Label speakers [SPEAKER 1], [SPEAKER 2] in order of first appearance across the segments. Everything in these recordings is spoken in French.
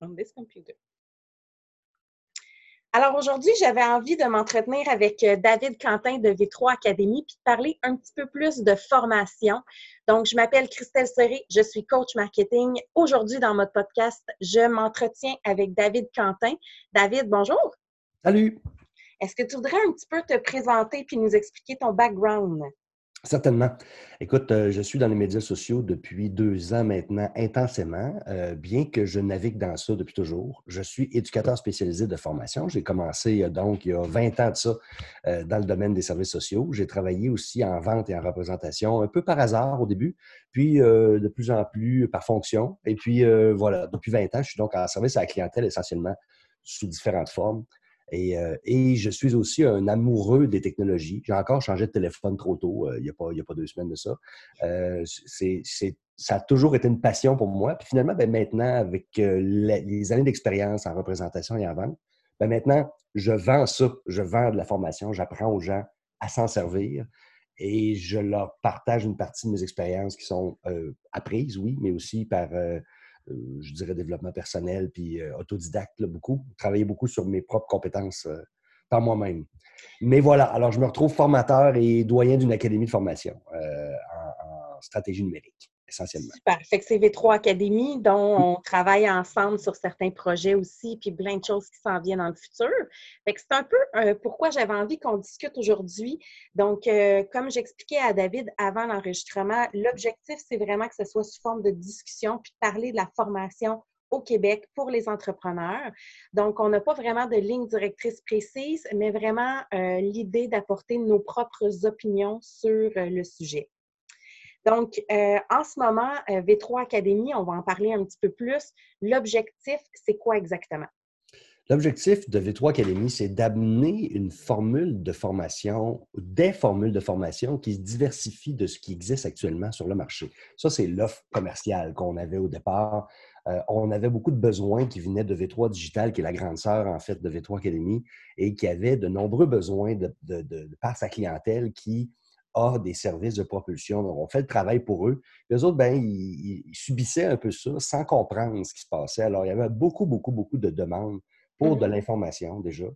[SPEAKER 1] on this computer. Alors aujourd'hui, j'avais envie de m'entretenir avec euh, David Quentin de V3 Academy puis de parler un petit peu plus de formation. Donc, je m'appelle Christelle Serré, je suis coach marketing. Aujourd'hui, dans notre podcast, je m'entretiens avec David Quentin. David, bonjour.
[SPEAKER 2] Salut.
[SPEAKER 1] Est-ce que tu voudrais un petit peu te présenter puis nous expliquer ton background?
[SPEAKER 2] Certainement. Écoute, euh, je suis dans les médias sociaux depuis deux ans maintenant, intensément, euh, bien que je navigue dans ça depuis toujours. Je suis éducateur spécialisé de formation. J'ai commencé euh, donc il y a 20 ans de ça dans le domaine des services sociaux. J'ai travaillé aussi en vente et en représentation, un peu par hasard au début, puis de plus en plus par fonction. Et puis voilà, depuis 20 ans, je suis donc en service à la clientèle essentiellement sous différentes formes. Euh, et, je suis aussi un amoureux des technologies. J'ai encore changé de téléphone trop tôt, euh, il n'y a, pas deux semaines de ça. Euh, ça a toujours été une passion pour moi. Puis finalement, ben, maintenant, avec les années d'expérience en représentation et en vente, ben, maintenant, je vends ça. Je vends de la formation. J'apprends aux gens à s'en servir et je leur partage une partie de mes expériences qui sont apprises, oui, mais aussi par euh, je dirais, développement personnel, puis euh, autodidacte, beaucoup. Travailler beaucoup sur mes propres compétences euh, par moi-même. Mais voilà, alors je me retrouve formateur et doyen d'une académie de formation en stratégie numérique essentiellement.
[SPEAKER 1] Super. Fait que c'est V3 Academy dont on travaille ensemble sur certains projets aussi, puis plein de choses qui s'en viennent dans le futur. C'est un peu euh, pourquoi j'avais envie qu'on discute aujourd'hui. Donc, euh, comme j'expliquais à David avant l'enregistrement, l'objectif, c'est vraiment que ce soit sous forme de discussion, puis de parler de la formation au Québec pour les entrepreneurs. Donc, on n'a pas vraiment de ligne directrice précise, mais vraiment euh, l'idée d'apporter nos propres opinions sur le sujet. Donc, euh, en ce moment, euh, V3 Academy, on va en parler un petit peu plus. L'objectif, c'est quoi exactement?
[SPEAKER 2] L'objectif de V3 Academy, c'est d'amener une formule de formation, des formules de formation qui se diversifient de ce qui existe actuellement sur le marché. Ça, c'est l'offre commerciale qu'on avait au départ. Euh, on avait beaucoup de besoins qui venaient de V3 Digital, qui est la grande sœur, en fait, de V3 Academy, et qui avait de nombreux besoins par sa clientèle qui a des services de propulsion. Donc, on fait le travail pour eux. Les autres, ben, ils, subissaient un peu ça sans comprendre ce qui se passait. Alors, il y avait beaucoup, beaucoup, beaucoup de demandes pour de mmh l'information déjà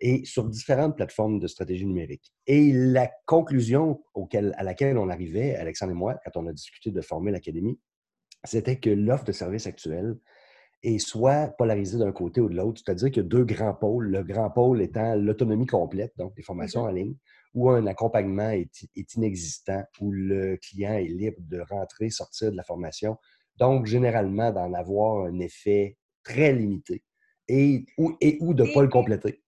[SPEAKER 2] et sur différentes plateformes de stratégie numérique. Et la conclusion à laquelle on arrivait, Alexandre et moi, quand on a discuté de former l'Académie, c'était que l'offre de services actuelle est soit polarisée d'un côté ou de l'autre, c'est-à-dire qu'il y a deux grands pôles. Le grand pôle étant l'autonomie complète, donc des formations en ligne, où un accompagnement est, inexistant, où le client est libre de rentrer, sortir de la formation. Donc, généralement, d'en avoir un effet très limité et ou, et, ou de ne pas le compléter.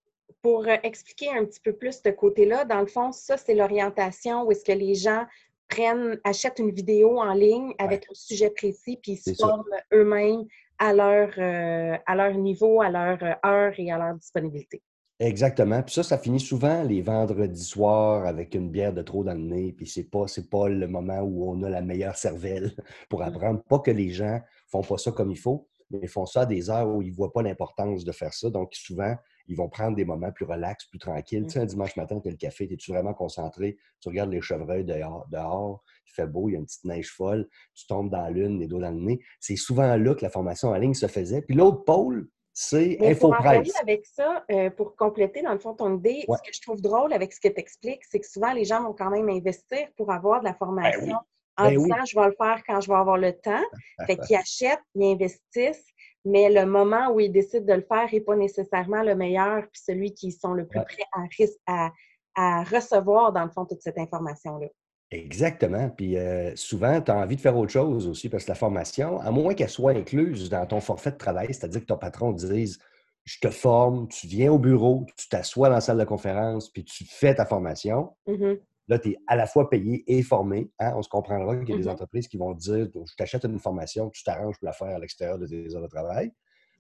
[SPEAKER 1] Pour euh, expliquer un petit peu plus ce côté-là, dans le fond, ça, c'est l'orientation où est-ce que les gens prennent, achètent une vidéo en ligne avec un sujet précis, puis ils se forment eux-mêmes à leur, euh, à leur niveau, à leur euh, heure et à leur disponibilité.
[SPEAKER 2] Exactement. Puis ça, ça finit souvent les vendredis soirs avec une bière de trop dans le nez. Puis c'est pas, c'est pas le moment où on a la meilleure cervelle pour mmh. apprendre. Pas que les gens font pas ça comme il faut, mais ils font ça à des heures où ils voient pas l'importance de faire ça. Donc souvent, ils vont prendre des moments plus relax, plus tranquilles. Tu sais, un mmh. dimanche matin, tu as le café, es-tu vraiment concentré? Tu regardes les chevreuils dehors, dehors, il fait beau, il y a une petite neige folle, tu tombes dans l'une, les dos dans le nez. C'est souvent là que la formation en ligne se faisait. Puis l'autre pôle, c'est InfoPresse.
[SPEAKER 1] avec ça, euh, pour compléter, dans le fond, ton idée, ce que je trouve drôle avec ce que tu expliques, c'est que souvent, les gens vont quand même investir pour avoir de la ben formation en ben disant je vais le faire quand je vais avoir le temps. fait qu'ils achètent, ils investissent, mais le moment où ils décident de le faire n'est pas nécessairement le meilleur, puis celui qui sont le plus prêts à, à recevoir, dans le fond, toute cette information-là.
[SPEAKER 2] Exactement. Puis euh, souvent, tu as envie de faire autre chose aussi parce que la formation, à moins qu'elle soit incluse dans ton forfait de travail, c'est-à-dire que ton patron te dise Je te forme, tu viens au bureau, tu t'assois dans la salle de conférence, puis tu fais ta formation. Mmh Là, tu es à la fois payé et formé. Hein. On se comprendra qu'il y a des mmh entreprises qui vont dire Je t'achète une formation, tu t'arranges pour la faire à l'extérieur de tes heures de travail.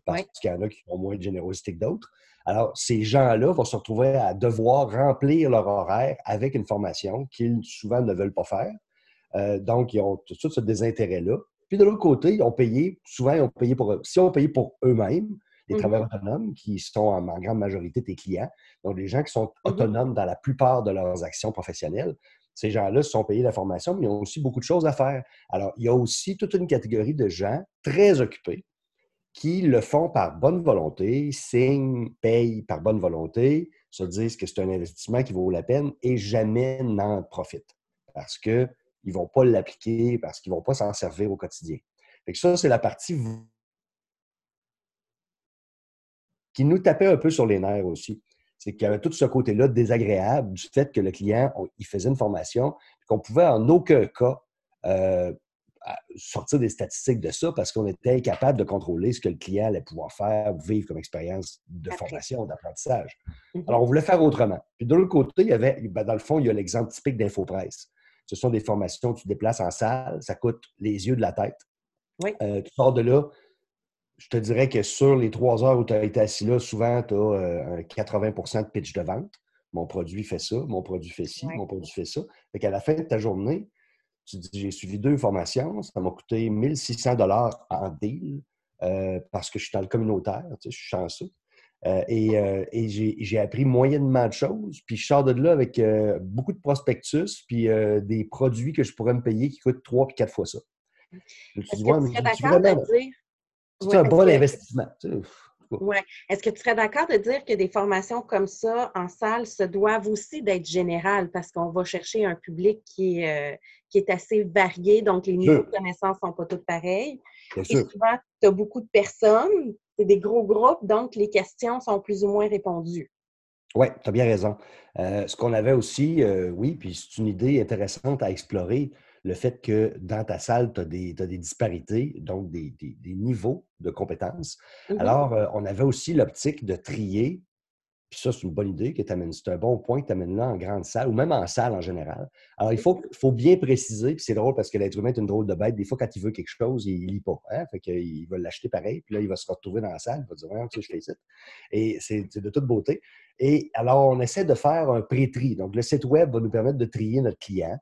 [SPEAKER 2] Parce qu'il y en a qui ont moins de générosité que d'autres. Alors, ces gens-là vont se retrouver à devoir remplir leur horaire avec une formation qu'ils souvent ne veulent pas faire. Euh, donc, ils ont tout ce désintérêt-là. Puis de l'autre côté, ils ont payé, souvent, ils ont payé pour, si on payé pour eux-mêmes, les mmh travailleurs autonomes, qui sont en, grande majorité tes clients, donc des gens qui sont mmh autonomes dans la plupart de leurs actions professionnelles, ces gens-là se sont payés la formation, mais ils ont aussi beaucoup de choses à faire. Alors, il y a aussi toute une catégorie de gens très occupés qui le font par bonne volonté, signent, payent par bonne volonté, se disent que c'est un investissement qui vaut la peine et jamais n'en profitent parce qu'ils ne vont pas l'appliquer, parce qu'ils ne vont pas s'en servir au quotidien. Fait ça, c'est la partie qui nous tapait un peu sur les nerfs aussi. C'est qu'il y avait tout ce côté-là désagréable du fait que le client, il faisait une formation, qu'on pouvait en aucun cas euh, sortir des statistiques de ça parce qu'on était incapable de contrôler ce que le client allait pouvoir faire ou vivre comme expérience de formation, d'apprentissage. Mhm. Alors, on voulait faire autrement. Puis de l'autre côté, il y avait, ben, dans le fond, il y a l'exemple typique d'InfoPresse. Ce sont des formations que tu déplaces en salle, ça coûte les yeux de la tête.
[SPEAKER 1] Oui.
[SPEAKER 2] Euh, tu sors de là, je te dirais que sur les trois heures où tu as été assis là, souvent, tu as euh, un 80% de pitch de vente. Mon produit fait ça, mon produit fait ci, mon produit fait ça. Fait qu'à la fin de ta journée, tu dis, j'ai suivi deux formations, ça m'a coûté 1600 dollars en deal euh, parce que je suis dans le communautaire, tu sais, je suis chanceux. Euh, et, euh, et j'ai appris moyennement de choses. Puis je sors de là avec beaucoup de prospectus, puis des produits que je pourrais me payer qui coûtent trois puis quatre fois ça.
[SPEAKER 1] Est-ce que tu serais d'accord de dire...
[SPEAKER 2] C'est un bon investissement.
[SPEAKER 1] Ouais. Est-ce que tu serais d'accord de dire que des formations comme ça en salle se doivent aussi d'être générales parce qu'on va chercher un public qui est, qui est assez varié, donc les niveaux de connaissances ne sont pas tous pareils? Et souvent, tu as beaucoup de personnes, c'est des gros groupes, donc les questions sont plus ou moins répondues.
[SPEAKER 2] Oui, tu as bien raison. Euh, ce qu'on avait aussi, euh, oui, puis c'est une idée intéressante à explorer, le fait que dans ta salle, tu as, des disparités, donc des, niveaux de compétences. Mm-hmm. Alors, euh, on avait aussi l'optique de trier puis ça, c'est une bonne idée que tu amènes. C'est un bon point que tu amènes là en grande salle ou même en salle en général. Alors, il faut, faut bien préciser, puis c'est drôle parce que l'être humain est une drôle de bête. Des fois, quand il veut quelque chose, il ne lit pas. Hein? Fait qu'il va l'acheter pareil, puis là, il va se retrouver dans la salle, il va dire Ouais, tu sais, je fais ça. Et c'est de toute beauté. Et alors, on essaie de faire un pré-tri. Donc, le site Web va nous permettre de trier notre client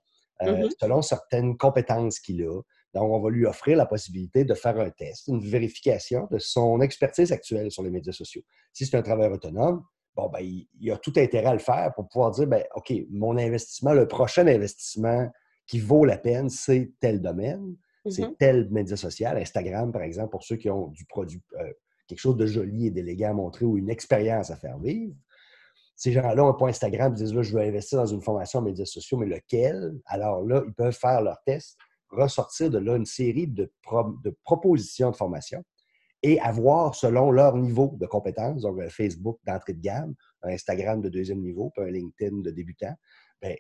[SPEAKER 2] euh, mm-hmm. selon certaines compétences qu'il a. Donc, on va lui offrir la possibilité de faire un test, une vérification de son expertise actuelle sur les médias sociaux. Si c'est un travailleur autonome, bon, ben, il, a tout intérêt à le faire pour pouvoir dire, ben, OK, mon investissement, le prochain investissement qui vaut la peine, c'est tel domaine, c'est mm-hmm. tel média social, Instagram, par exemple, pour ceux qui ont du produit, euh, quelque chose de joli et d'élégant à montrer ou une expérience à faire vivre. Ces gens-là ont un point Instagram, ils disent, là, je veux investir dans une formation en médias sociaux, mais lequel? Alors là, ils peuvent faire leur test, ressortir de là une série de, propositions de formation et avoir, selon leur niveau de compétence, donc un Facebook d'entrée de gamme, un Instagram de deuxième niveau, puis un LinkedIn de débutant, bien,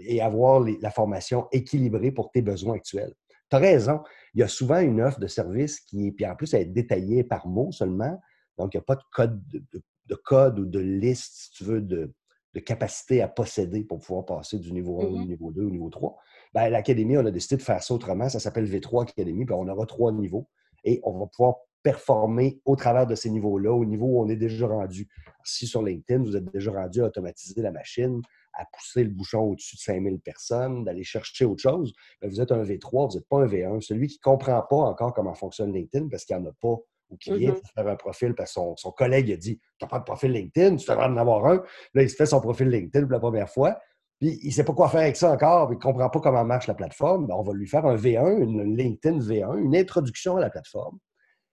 [SPEAKER 2] et avoir la formation équilibrée pour tes besoins actuels. Tu as raison, il y a souvent une offre de service qui, puis en plus, elle est détaillée par mot seulement, donc il n'y a pas de code, de, code ou de liste, si tu veux, de, capacité à posséder pour pouvoir passer du niveau 1 au mm-hmm. niveau 2 au niveau 3. Bien, L'Académie, on a décidé de faire ça autrement. Ça s'appelle V3 Académie, puis on aura trois niveaux et on va pouvoir performer au travers de ces niveaux-là, au niveau où on est déjà rendu. Si sur LinkedIn, vous êtes déjà rendu à automatiser la machine, à pousser le bouchon au-dessus de 5000 personnes, d'aller chercher autre chose, ben, vous êtes un V3, vous n'êtes pas un V1. Celui qui ne comprend pas encore comment fonctionne LinkedIn parce qu'il n'y en a pas ou qui vient mm-hmm. faire un profil parce que son, collègue a dit Tu n'as pas de profil LinkedIn, tu devrais en avoir un. Là, il se fait son profil LinkedIn pour la première fois. Puis il ne sait pas quoi faire avec ça encore, puis il ne comprend pas comment marche la plateforme. Ben, on va lui faire un V1, une LinkedIn V1, une introduction à la plateforme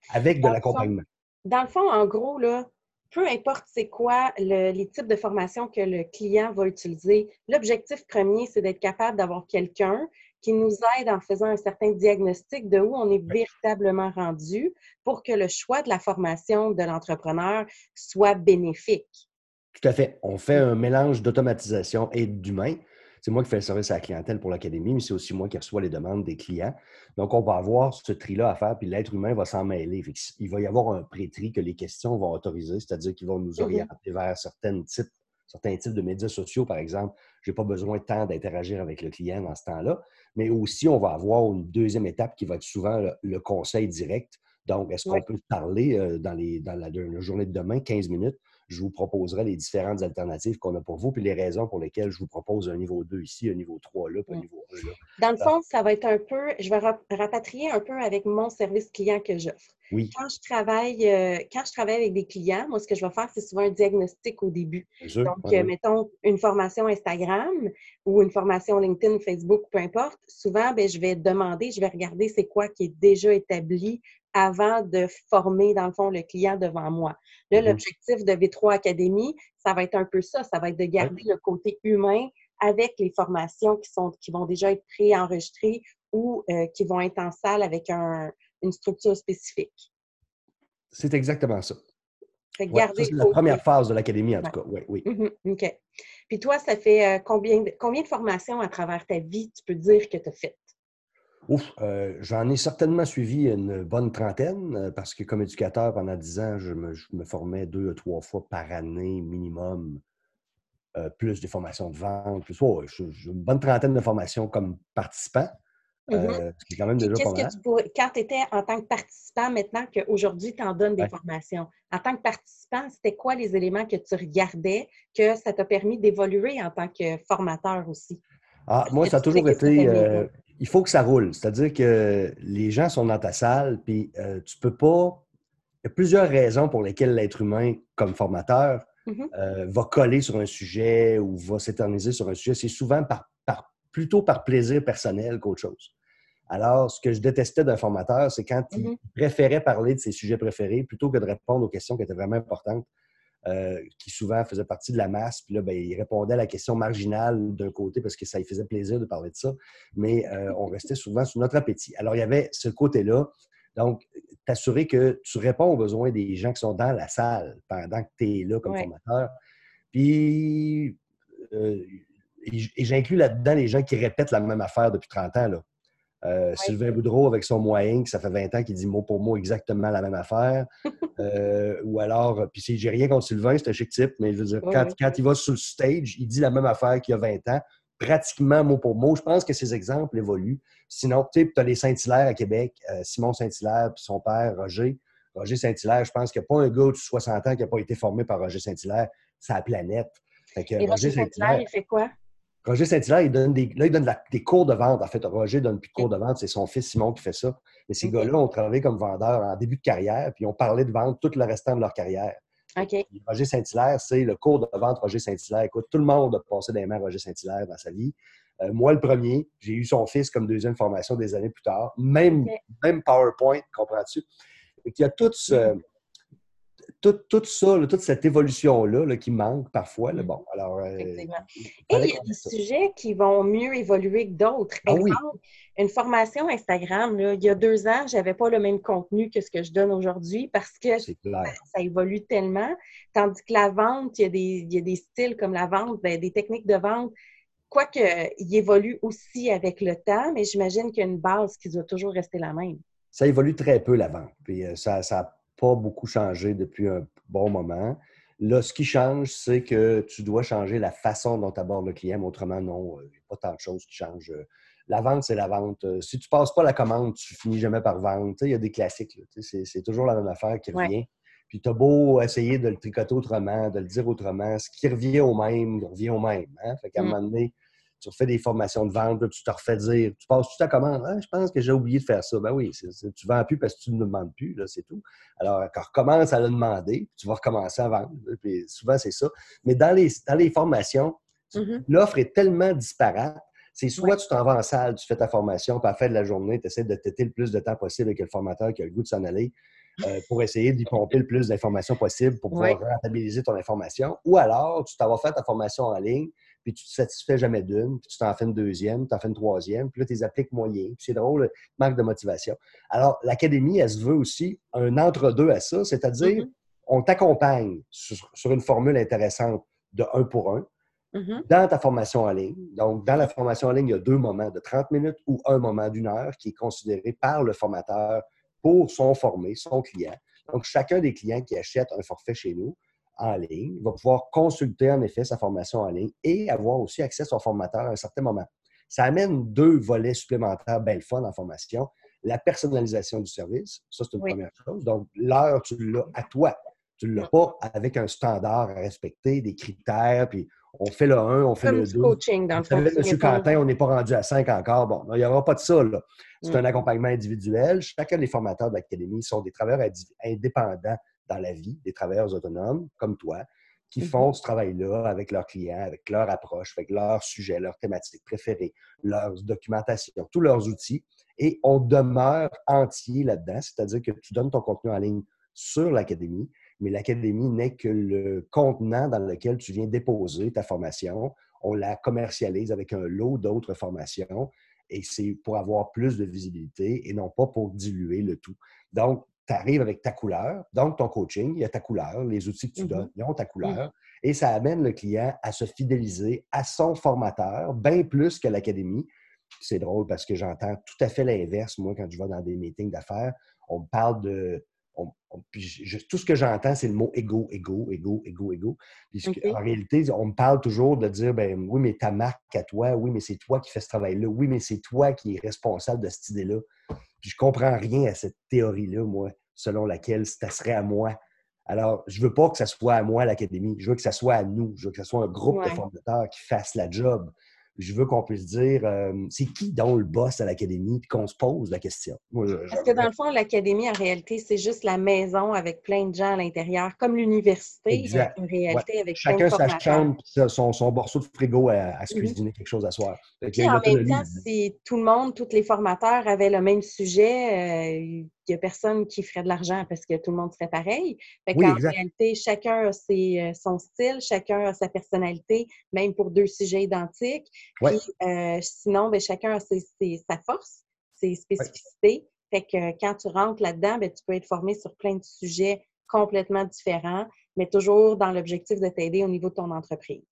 [SPEAKER 2] avec de l'accompagnement.
[SPEAKER 1] Dans le fond, en gros, là, peu importe c'est quoi les types de formation que le client va utiliser, l'objectif premier, c'est d'être capable d'avoir quelqu'un qui nous aide en faisant un certain diagnostic de où on est véritablement rendu pour que le choix de la formation de l'entrepreneur soit bénéfique.
[SPEAKER 2] Tout à fait. On fait un mélange d'automatisation et d'humain. C'est moi qui fais le service à la clientèle pour l'académie, mais c'est aussi moi qui reçois les demandes des clients. Donc, on va avoir ce tri-là à faire, puis l'être humain va s'en mêler. Il va y avoir un pré-tri que les questions vont autoriser, c'est-à-dire qu'ils vont nous mm-hmm. orienter vers certains types, certains types de médias sociaux, par exemple. Je n'ai pas besoin de temps d'interagir avec le client dans ce temps-là. Mais aussi, on va avoir une deuxième étape qui va être souvent le, conseil direct. Donc, est-ce qu'on peut parler euh, dans, les, dans la, la, journée de demain, 15 minutes, je vous proposerai les différentes alternatives qu'on a pour vous, puis les raisons pour lesquelles je vous propose un niveau 2 ici, un niveau 3 là, puis un niveau 1 là.
[SPEAKER 1] Dans le fond, ça va être un peu, je vais rapatrier un peu avec mon service client que j'offre.
[SPEAKER 2] Oui.
[SPEAKER 1] Quand je travaille, euh, quand je travaille avec des clients, moi, ce que je vais faire, c'est souvent un diagnostic au début. Donc, euh, mettons une formation Instagram ou une formation LinkedIn, Facebook, peu importe. Souvent, ben, je vais demander, je vais regarder c'est quoi qui est déjà établi avant de former, dans le fond, le client devant moi. Là, mm-hmm. l'objectif de V3 Academy, ça va être un peu ça. Ça va être de garder le côté humain avec les formations qui, sont, qui vont déjà être préenregistrées ou euh, qui vont être en salle avec une structure spécifique.
[SPEAKER 2] C'est exactement ça. c'est la première phase de l'académie, en tout cas. Oui, oui.
[SPEAKER 1] Mm-hmm. OK. Puis toi, ça fait euh, combien, de, combien de formations à travers ta vie, tu peux dire que tu as faites?
[SPEAKER 2] Ouf, euh, j'en ai certainement suivi une bonne trentaine euh, parce que comme éducateur, pendant dix ans, je me, formais deux ou trois fois par année minimum, plus des formations de vente, plus une bonne trentaine de formations comme participant.
[SPEAKER 1] Mmh quand même déjà quand tu étais en tant que participant, maintenant qu'aujourd'hui, tu en donnes des formations, en tant que participant, c'était quoi les éléments que tu regardais que ça t'a permis d'évoluer en tant que formateur aussi?
[SPEAKER 2] Ah, moi, ça a toujours été. Euh, il faut que ça roule. C'est-à-dire que les gens sont dans ta salle, puis euh, tu peux pas. Il y a plusieurs raisons pour lesquelles l'être humain, comme formateur, mmh euh, va coller sur un sujet ou va s'éterniser sur un sujet. C'est souvent par, plutôt par plaisir personnel qu'autre chose. Alors, ce que je détestais d'un formateur, c'est quand il mm-hmm. préférait parler de ses sujets préférés plutôt que de répondre aux questions qui étaient vraiment importantes, euh, qui souvent faisaient partie de la masse. Puis là, ben, il répondait à la question marginale d'un côté parce que ça lui faisait plaisir de parler de ça, mais euh, on restait souvent sous notre appétit. Alors, il y avait ce côté-là. Donc, t'assurer que tu réponds aux besoins des gens qui sont dans la salle pendant que tu es là comme formateur. Puis, euh, et j'inclus là-dedans les gens qui répètent la même affaire depuis 30 ans. Là. Euh, Sylvain Boudreau avec son moyen, que ça fait 20 ans qu'il dit mot pour mot exactement la même affaire. Euh, ou alors, puis j'ai rien contre Sylvain, c'est un chic type, mais je veux dire, quand, quand, il va sur le stage, il dit la même affaire qu'il y a 20 ans, pratiquement mot pour mot. Je pense que ces exemples évoluent. Sinon, tu as les Saint-Hilaire à Québec, euh, Simon Saint-Hilaire, puis son père, Roger. Roger Saint-Hilaire, je pense qu'il n'y a pas un gars de 60 ans qui n'a pas été formé par Roger Saint-Hilaire. C'est la planète.
[SPEAKER 1] Et Roger Saint-Hilaire, il fait quoi?
[SPEAKER 2] Roger Saint-Hilaire, il donne, des, là, il donne des cours de vente. En fait, Roger donne plus de cours de vente, c'est son fils Simon qui fait ça. Mais ces gars-là ont travaillé comme vendeurs en début de carrière, puis ils ont parlé de vente tout le restant de leur carrière. Roger Saint-Hilaire, c'est le cours de vente Roger Saint-Hilaire. Écoute, tout le monde a passé des mains Roger Saint-Hilaire dans sa vie. Euh, moi, le premier, j'ai eu son fils comme deuxième formation des années plus tard. Même, même PowerPoint, comprends-tu? Il y a tout ce, mm-hmm tout, ça, toute cette évolution-là qui manque parfois. Là, mm. bon, alors, euh,
[SPEAKER 1] Et il y a des sujets qui vont mieux évoluer que d'autres. Ah une formation Instagram, il y a deux ans, je n'avais pas le même contenu que ce que je donne aujourd'hui parce que ça, évolue tellement. Tandis que la vente, il y a des, y a des styles comme la vente, ben, des techniques de vente quoique il évolue aussi avec le temps, mais j'imagine qu'il y a une base qui doit toujours rester la même.
[SPEAKER 2] Ça évolue très peu la vente. Puis euh, ça, ça pas beaucoup changé depuis un bon moment. Là, ce qui change, c'est que tu dois changer la façon dont tu abordes le client, mais autrement, non, il n'y a pas tant de choses qui changent. La vente, c'est la vente. Si tu ne passes pas la commande, tu finis jamais par vendre. Il y a des classiques. C'est toujours la même affaire qui revient. Puis tu as beau essayer de le tricoter autrement, de le dire autrement, ce qui revient au même, revient au même. Hein? Fait qu'à un mm. moment donné, tu refais des formations de vente, tu te refais dire, tu passes toute ta commande, ah, je pense que j'ai oublié de faire ça. Ben oui, tu ne vends plus parce que tu ne demandes plus, c'est tout. Alors, quand recommence à le demander, tu vas recommencer à vendre. Puis souvent, c'est ça. Mais dans les, dans les formations, mm-hmm. l'offre est tellement disparate. C'est soit tu t'en vas en salle, tu fais ta formation, puis à la fin de la journée, tu essaies de têter le plus de temps possible avec le formateur qui a le goût de s'en aller. Euh, pour essayer d'y pomper le plus d'informations possible pour pouvoir rentabiliser ton information. Ou alors, tu t'en vas faire ta formation en ligne, puis tu te satisfais jamais d'une, puis tu t'en fais une deuxième, tu t'en fais une troisième, puis là, tu les appliques moyen. c'est drôle, manque de motivation. Alors, l'académie, elle se veut aussi un entre-deux à ça, c'est-à-dire, mm-hmm. on t'accompagne sur, une formule intéressante de un pour un, mm-hmm. dans ta formation en ligne. Donc, dans la formation en ligne, il y a deux moments de 30 minutes ou un moment d'une heure qui est considéré par le formateur pour son formé, son client. Donc, chacun des clients qui achètent un forfait chez nous en ligne. Il va pouvoir consulter en effet sa formation en ligne et avoir aussi accès à son formateur à un certain moment. Ça amène deux volets supplémentaires belle fun en formation. La personnalisation du service, ça c'est une première chose. Donc, l'heure, tu l'as à toi. Tu ne l'as pas avec un standard à respecter, des critères, puis on fait le 1, on fait le 2.
[SPEAKER 1] coaching dans le
[SPEAKER 2] Monsieur Quentin, on n'est pas rendu à 5 encore. Bon, il n'y aura pas de ça. C'est un accompagnement individuel. Chacun des formateurs de l'Académie sont des travailleurs indépendants dans la vie, des travailleurs autonomes comme toi, qui mmh font ce travail-là avec leurs clients, avec leur approche, avec leur sujet, leur thématique préférée, leur documentation, tous leurs outils. Et on demeure entier là-dedans, c'est-à-dire que tu donnes ton contenu en ligne sur l'académie, mais l'académie n'est que le contenant dans lequel tu viens déposer ta formation. On la commercialise avec un lot d'autres formations et c'est pour avoir plus de visibilité et non pas pour diluer le tout. Donc, tu arrives avec ta couleur, donc ton coaching, il y a ta couleur, les outils que tu mm-hmm. donnes, ils ont ta couleur, et ça amène le client à se fidéliser à son formateur, bien plus que l'académie. C'est drôle parce que j'entends tout à fait l'inverse, moi, quand je vais dans des meetings d'affaires, on me parle de tout ce que j'entends, c'est le mot égo, égo, égo, égo, égo. En réalité, on me parle toujours de dire ben oui, mais ta marque à toi, oui, mais c'est toi qui fais ce travail-là, oui, mais c'est toi qui es responsable de cette idée-là. Puis je comprends rien à cette théorie-là, moi, selon laquelle ça serait à moi. Alors, je veux pas que ça soit à moi l'Académie, je veux que ça soit à nous, je veux que ce soit un groupe de formateurs qui fasse la job je veux qu'on puisse dire euh, c'est qui donc le boss à l'académie, puis qu'on se pose la question.
[SPEAKER 1] Parce que dans le fond, l'académie, en réalité, c'est juste la maison avec plein de gens à l'intérieur, comme l'université, en réalité, avec
[SPEAKER 2] Chacun sa chambre, son, son morceau de frigo à, se mhm. cuisiner quelque chose à soir.
[SPEAKER 1] Puis en même temps, si tout le monde, tous les formateurs avaient le même sujet, euh, il n'y a personne qui ferait de l'argent parce que tout le monde serait pareil. en réalité, chacun a euh, son style, chacun a sa personnalité, même pour deux sujets identiques. Euh, sinon, ben, chacun a sa force, ses spécificités. Fait que quand tu rentres là-dedans, ben, tu peux être formé sur plein de sujets complètement différents, mais toujours dans l'objectif de t'aider au niveau de ton entreprise.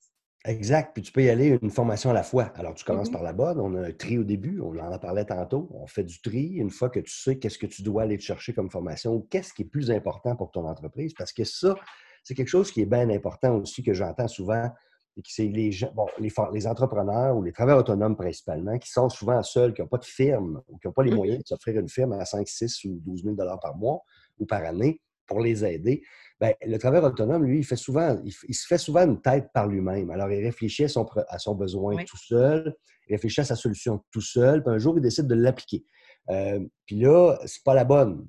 [SPEAKER 2] Exact. Puis tu peux y aller une formation à la fois. Alors, tu commences mm-hmm. par la bonne. On a un tri au début. On en a parlé tantôt. On fait du tri. Une fois que tu sais qu'est-ce que tu dois aller te chercher comme formation ou qu'est-ce qui est plus important pour ton entreprise. Parce que ça, c'est quelque chose qui est bien important aussi que j'entends souvent. Et que c'est les, gens, bon, les, les, entrepreneurs ou les travailleurs autonomes principalement qui sont souvent seuls, qui n'ont pas de firme ou qui n'ont pas les mm-hmm. moyens de s'offrir une firme à 5, 6 ou 12 000 par mois ou par année pour les aider. Bien, le travailleur autonome, lui, il, fait souvent, il, se fait souvent une tête par lui-même. Alors, il réfléchit à son, à son besoin tout seul, il réfléchit à sa solution tout seul, puis un jour, il décide de l'appliquer. Euh, puis là, c'est pas la bonne.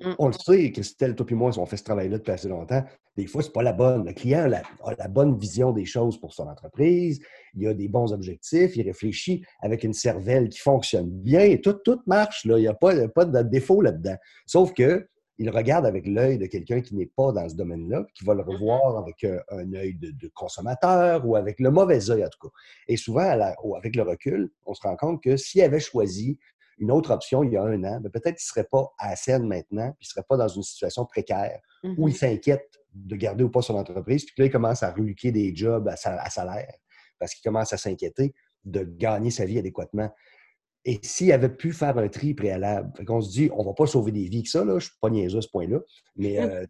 [SPEAKER 2] Mmh. On le sait, Christelle, toi et moi, on fait ce travail-là depuis assez longtemps. Des fois, c'est pas la bonne. Le client a la, bonne vision des choses pour son entreprise, il a des bons objectifs, il réfléchit avec une cervelle qui fonctionne bien, tout, tout marche, là. il n'y a, pas, a pas de défaut là-dedans. Sauf que il regarde avec l'œil de quelqu'un qui n'est pas dans ce domaine-là, qui va le mm-hmm. revoir avec euh, un, œil de, consommateur ou avec le mauvais œil, en tout cas. Et souvent, avec le recul, on se rend compte que s'il avait choisi une autre option il y a un an, ben, peut-être qu'il ne serait pas à la scène maintenant, puis il ne serait pas dans une situation précaire où il mm-hmm. s'inquiète de garder ou pas son entreprise, puis là, il commence à reluquer des jobs à, à salaire parce qu'il commence à s'inquiéter de gagner sa vie adéquatement. Et s'il avait pu faire un tri préalable, on se dit, on ne va pas sauver des vies que ça, là, je ne suis pas niaiseux à ce point-là, mais, euh,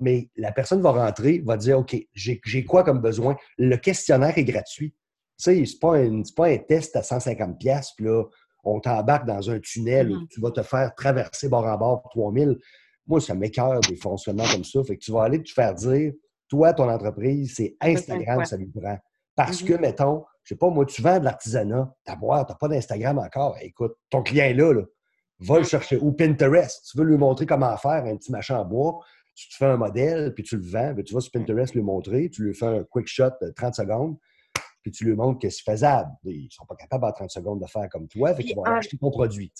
[SPEAKER 2] mais, la personne va rentrer, va dire, OK, j'ai quoi comme besoin? Le questionnaire est gratuit. Ce n'est pas, pas, un test à 150 pièces puis là, on t'embarque dans un tunnel où mm-hmm. tu vas te faire traverser bord en bord pour 3000. Moi, ça m'écœure des fonctionnements comme ça. Fait que tu vas aller te faire dire, toi, ton entreprise, c'est Instagram, ça lui prend. Parce que, mm-hmm. mettons, je sais pas, moi, tu vends de l'artisanat, t'as boire, t'as pas d'Instagram encore. écoute, ton client est là, là. Va le chercher. Ou Pinterest, tu veux lui montrer comment faire un petit machin en bois, tu te fais un modèle, puis tu le vends, puis tu vas sur Pinterest lui montrer, tu lui fais un quick shot de 30 secondes, puis tu lui montres que c'est faisable. Ils ne sont pas capables en 30 secondes de faire comme toi, fait qu'ils vont acheter ton produit.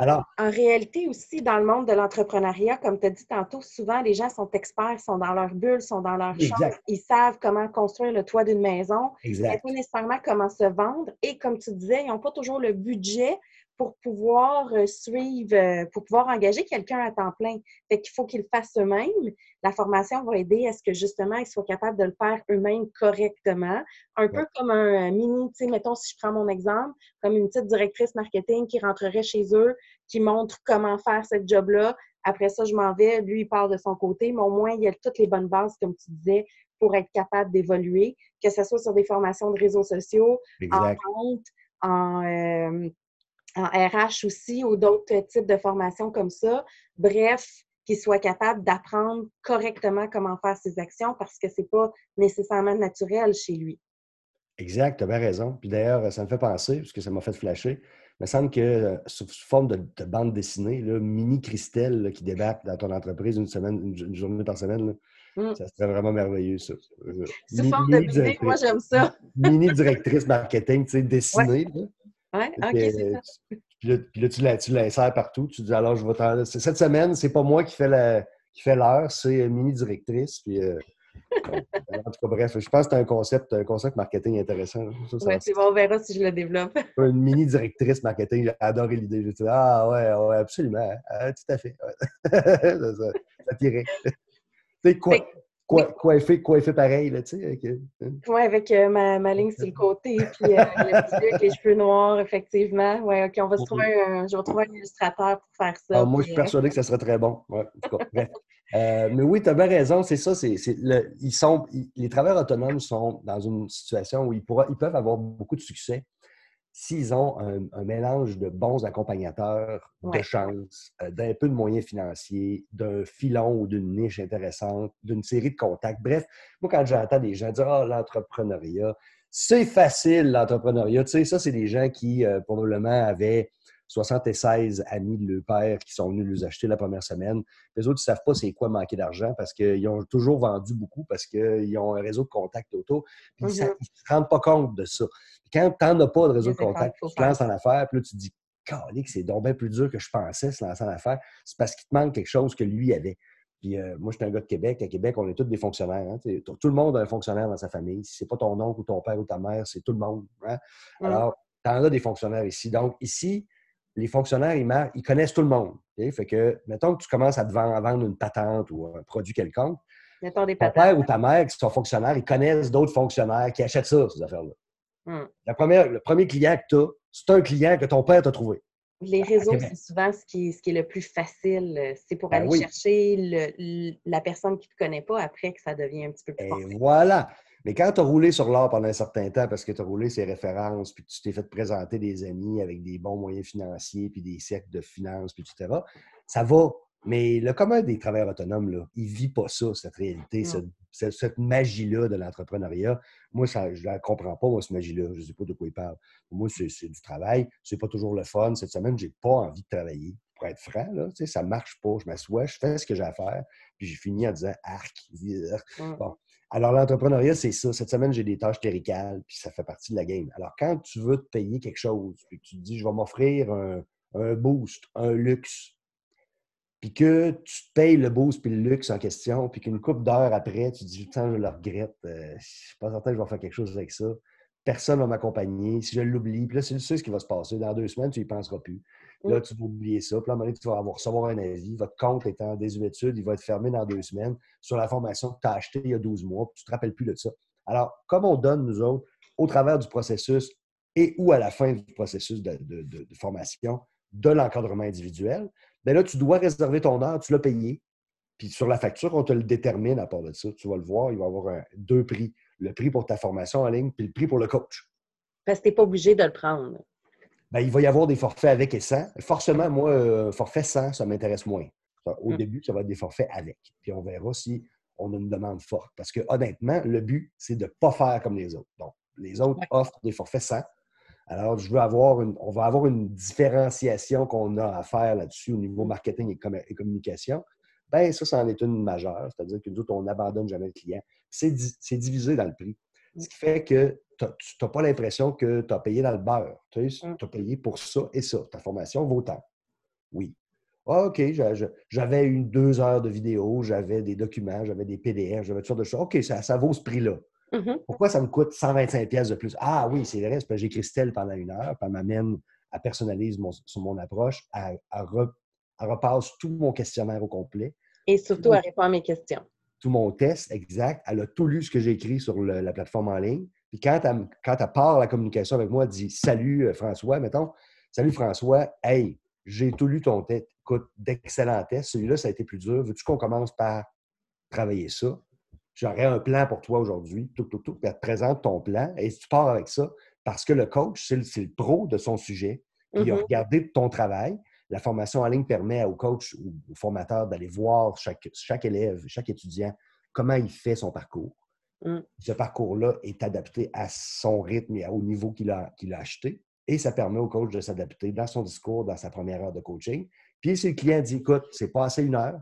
[SPEAKER 1] Alors, en réalité aussi, dans le monde de l'entrepreneuriat, comme tu as dit tantôt, souvent les gens sont experts, sont dans leur bulle, sont dans leur chambre, ils savent comment construire le toit d'une maison, ils ne savent pas nécessairement comment se vendre. Et comme tu disais, ils n'ont pas toujours le budget pour pouvoir euh, suivre, euh, pour pouvoir engager quelqu'un à temps plein. Fait qu'il faut qu'ils le fassent eux-mêmes. La formation va aider à ce que justement ils soient capables de le faire eux-mêmes correctement. Un peu comme un euh, mini, tu sais, mettons si je prends mon exemple, comme une petite directrice marketing qui rentrerait chez eux, qui montre comment faire cette job-là. Après ça, je m'en vais, lui, il part de son côté, mais au moins, il y a toutes les bonnes bases, comme tu disais, pour être capable d'évoluer, que ce soit sur des formations de réseaux sociaux, en vente, en, en RH aussi ou d'autres types de formations comme ça. Bref, qu'il soit capable d'apprendre correctement comment faire ses actions parce que ce n'est pas nécessairement naturel chez lui.
[SPEAKER 2] Exact, tu as bien raison. Puis d'ailleurs, ça me fait penser, parce que ça m'a fait flasher. Il me semble que euh, sous forme de, bande dessinée, là, mini Christelle qui débarque dans ton entreprise une semaine, une, journée par semaine, mm. ça serait vraiment merveilleux, ça.
[SPEAKER 1] Euh, sous forme de BD, moi j'aime ça.
[SPEAKER 2] mini directrice marketing, tu sais, dessinée.
[SPEAKER 1] Ouais, ok, c'est ça.
[SPEAKER 2] Puis là, tu l'insères partout. Tu dis alors, je vais Cette semaine, c'est pas moi qui fais l'heure, c'est mini directrice. Puis en tout cas, bref, je pense que c'est un concept, un concept marketing intéressant.
[SPEAKER 1] Oui, c'est bon, on verra si je le développe.
[SPEAKER 2] Une mini directrice marketing, j'ai adoré l'idée. J'ai dit, ah ouais, ouais, absolument. Ah, tout à fait. ça, ça, ça tirait. sais quoi? Quoi, quoi, fait, quoi fait pareil, là, tu sais. Avec,
[SPEAKER 1] euh, hein? Oui, avec euh, ma, ma, ligne sur le côté, puis euh, le petit les cheveux noirs, effectivement. Oui, OK, on va se trouver un, je vais trouver un illustrateur pour faire ça.
[SPEAKER 2] Ah, moi, je suis persuadé que ça serait très bon. Ouais, en tout cas, bref. mais oui, tu as bien raison, c'est ça. C'est, le, ils sont, les travailleurs autonomes sont dans une situation où ils, pourra, ils peuvent avoir beaucoup de succès s'ils ont un, mélange de bons accompagnateurs, de chance, euh, d'un peu de moyens financiers, d'un filon ou d'une niche intéressante, d'une série de contacts. Bref, moi, quand j'entends des gens dire Ah, l'entrepreneuriat, c'est facile, l'entrepreneuriat. Tu sais, ça, c'est des gens qui euh, probablement avaient 76 amis de leur père qui sont venus les acheter la première semaine. Les autres, ils ne savent pas c'est quoi manquer d'argent parce qu'ils ont toujours vendu beaucoup parce qu'ils ont un réseau de contacts auto. Puis ils ne mm-hmm. se rendent pas compte de ça. quand tu n'en as pas de réseau de contacts, tu te lances en affaires, puis là, tu te dis, que c'est donc bien plus dur que je pensais se lancer en affaires. C'est parce qu'il te manque quelque chose que lui avait. Puis euh, moi, je suis un gars de Québec. À Québec, on est tous des fonctionnaires. Hein. Tout le monde a un fonctionnaire dans sa famille. Si ce n'est pas ton oncle ou ton père ou ta mère, c'est tout le monde. Hein. Alors, tu en as des fonctionnaires ici. Donc, ici, les fonctionnaires, ils, ils connaissent tout le monde. Fait que, mettons que tu commences à te vendre, une patente ou un produit quelconque.
[SPEAKER 1] Mettons des
[SPEAKER 2] ton père ou ta mère qui sont fonctionnaires, ils connaissent d'autres fonctionnaires qui achètent ça, ces affaires-là. Hmm. le premier client que tu as, c'est un client que ton père t'a trouvé.
[SPEAKER 1] Les réseaux, c'est souvent ce qui, est, le plus facile. C'est pour ben aller chercher la personne qui ne te connaît pas après que ça devient un petit peu plus
[SPEAKER 2] Et voilà. Mais quand tu as roulé sur l'or pendant un certain temps parce que tu as roulé ses références, puis tu t'es fait présenter des amis avec des bons moyens financiers, puis des cercles de finances, puis etc., ça va. Mais le commun des travailleurs autonomes, là, il ne vit pas ça, cette réalité, cette, magie-là de l'entrepreneuriat. Moi, ça, je ne la comprends pas, moi, cette magie-là. Je ne sais pas de quoi il parle. Pour moi, c'est du travail. C'est pas toujours le fun. Cette semaine, je n'ai pas envie de travailler. Pour être franc, là, ça ne marche pas. Je m'assois, je fais ce que j'ai à faire, puis j'ai fini en disant arc. Bon. Alors, l'entrepreneuriat, c'est ça. Cette semaine, j'ai des tâches cléricales, puis ça fait partie de la game. Alors, quand tu veux te payer quelque chose, puis tu te dis, je vais m'offrir un, boost, un luxe, puis que tu te payes le boost puis le luxe en question, puis qu'une couple d'heures après, tu te dis, putain, je le regrette, euh, je suis pas certain que je vais faire quelque chose avec ça. Personne ne va m'accompagner. Si je l'oublie, puis là, c'est ce qui va se passer. Dans deux semaines, tu n'y penseras plus. Là, tu vas oublier ça. Puis là, à un moment donné, tu vas avoir, recevoir un avis. Votre compte est en désuétude, il va être fermé dans deux semaines sur la formation que tu as achetée il y a 12 mois, puis tu ne te rappelles plus de ça. Alors, comme on donne, nous autres, au travers du processus et ou à la fin du processus de, formation, de l'encadrement individuel, bien là, tu dois réserver ton heure, tu l'as payé. Puis sur la facture, on te le détermine à part de ça. Tu vas le voir, il va y avoir deux prix. Le prix pour ta formation en ligne, puis le prix pour le coach.
[SPEAKER 1] Parce que tu n'es pas obligé de le prendre.
[SPEAKER 2] Ben, il va y avoir des forfaits avec et sans. Forcément, moi, euh, forfait sans, ça m'intéresse moins. Au hum. début, ça va être des forfaits avec. Puis on verra si on a une demande forte. Parce que honnêtement, le but, c'est de ne pas faire comme les autres. Donc, les autres offrent des forfaits sans. Alors, je veux avoir une, on va avoir une différenciation qu'on a à faire là-dessus au niveau marketing et, communication. Ben ça, ça en est une majeure. C'est-à-dire que nous autres, on n'abandonne jamais le client. C'est divisé dans le prix. Ce qui fait que tu n'as pas l'impression que tu as payé dans le beurre. Tu as mmh. payé pour ça et ça. Ta formation vaut tant. Oui. Ah, OK, j'avais une deux heures de vidéo, j'avais des documents, j'avais des PDF, j'avais toutes sortes de choses. OK, ça, ça vaut ce prix-là. Mmh Pourquoi ça me coûte 125 pièces de plus? Ah oui, c'est vrai, parce que j'ai Christelle pendant une heure, puis elle m'amène, elle personnalise mon, sur mon approche, elle, repasse tout mon questionnaire au complet.
[SPEAKER 1] Et surtout, elle répond à mes questions.
[SPEAKER 2] Tout mon test, exact. Elle a tout lu ce que j'ai écrit sur la plateforme en ligne. Puis quand elle, quand elle part la communication avec moi, elle dit Salut euh, François, mettons. Salut François, hey, j'ai tout lu ton test. Écoute, d'excellents tests. Celui-là, ça a été plus dur. Veux-tu qu'on commence par travailler ça? J'aurais un plan pour toi aujourd'hui. Tout, tout, tout. Puis elle te présente ton plan et tu pars avec ça parce que le coach, c'est le, pro de son sujet. Il a mm-hmm. regardé ton travail. La formation en ligne permet au coach ou au formateur d'aller voir chaque, chaque élève, chaque étudiant, comment il fait son parcours. Mm. Ce parcours-là est adapté à son rythme et au niveau qu'il a, qu'il a acheté. et ça permet au coach de s'adapter dans son discours, dans sa première heure de coaching. Puis si le client dit, écoute, c'est pas assez une heure,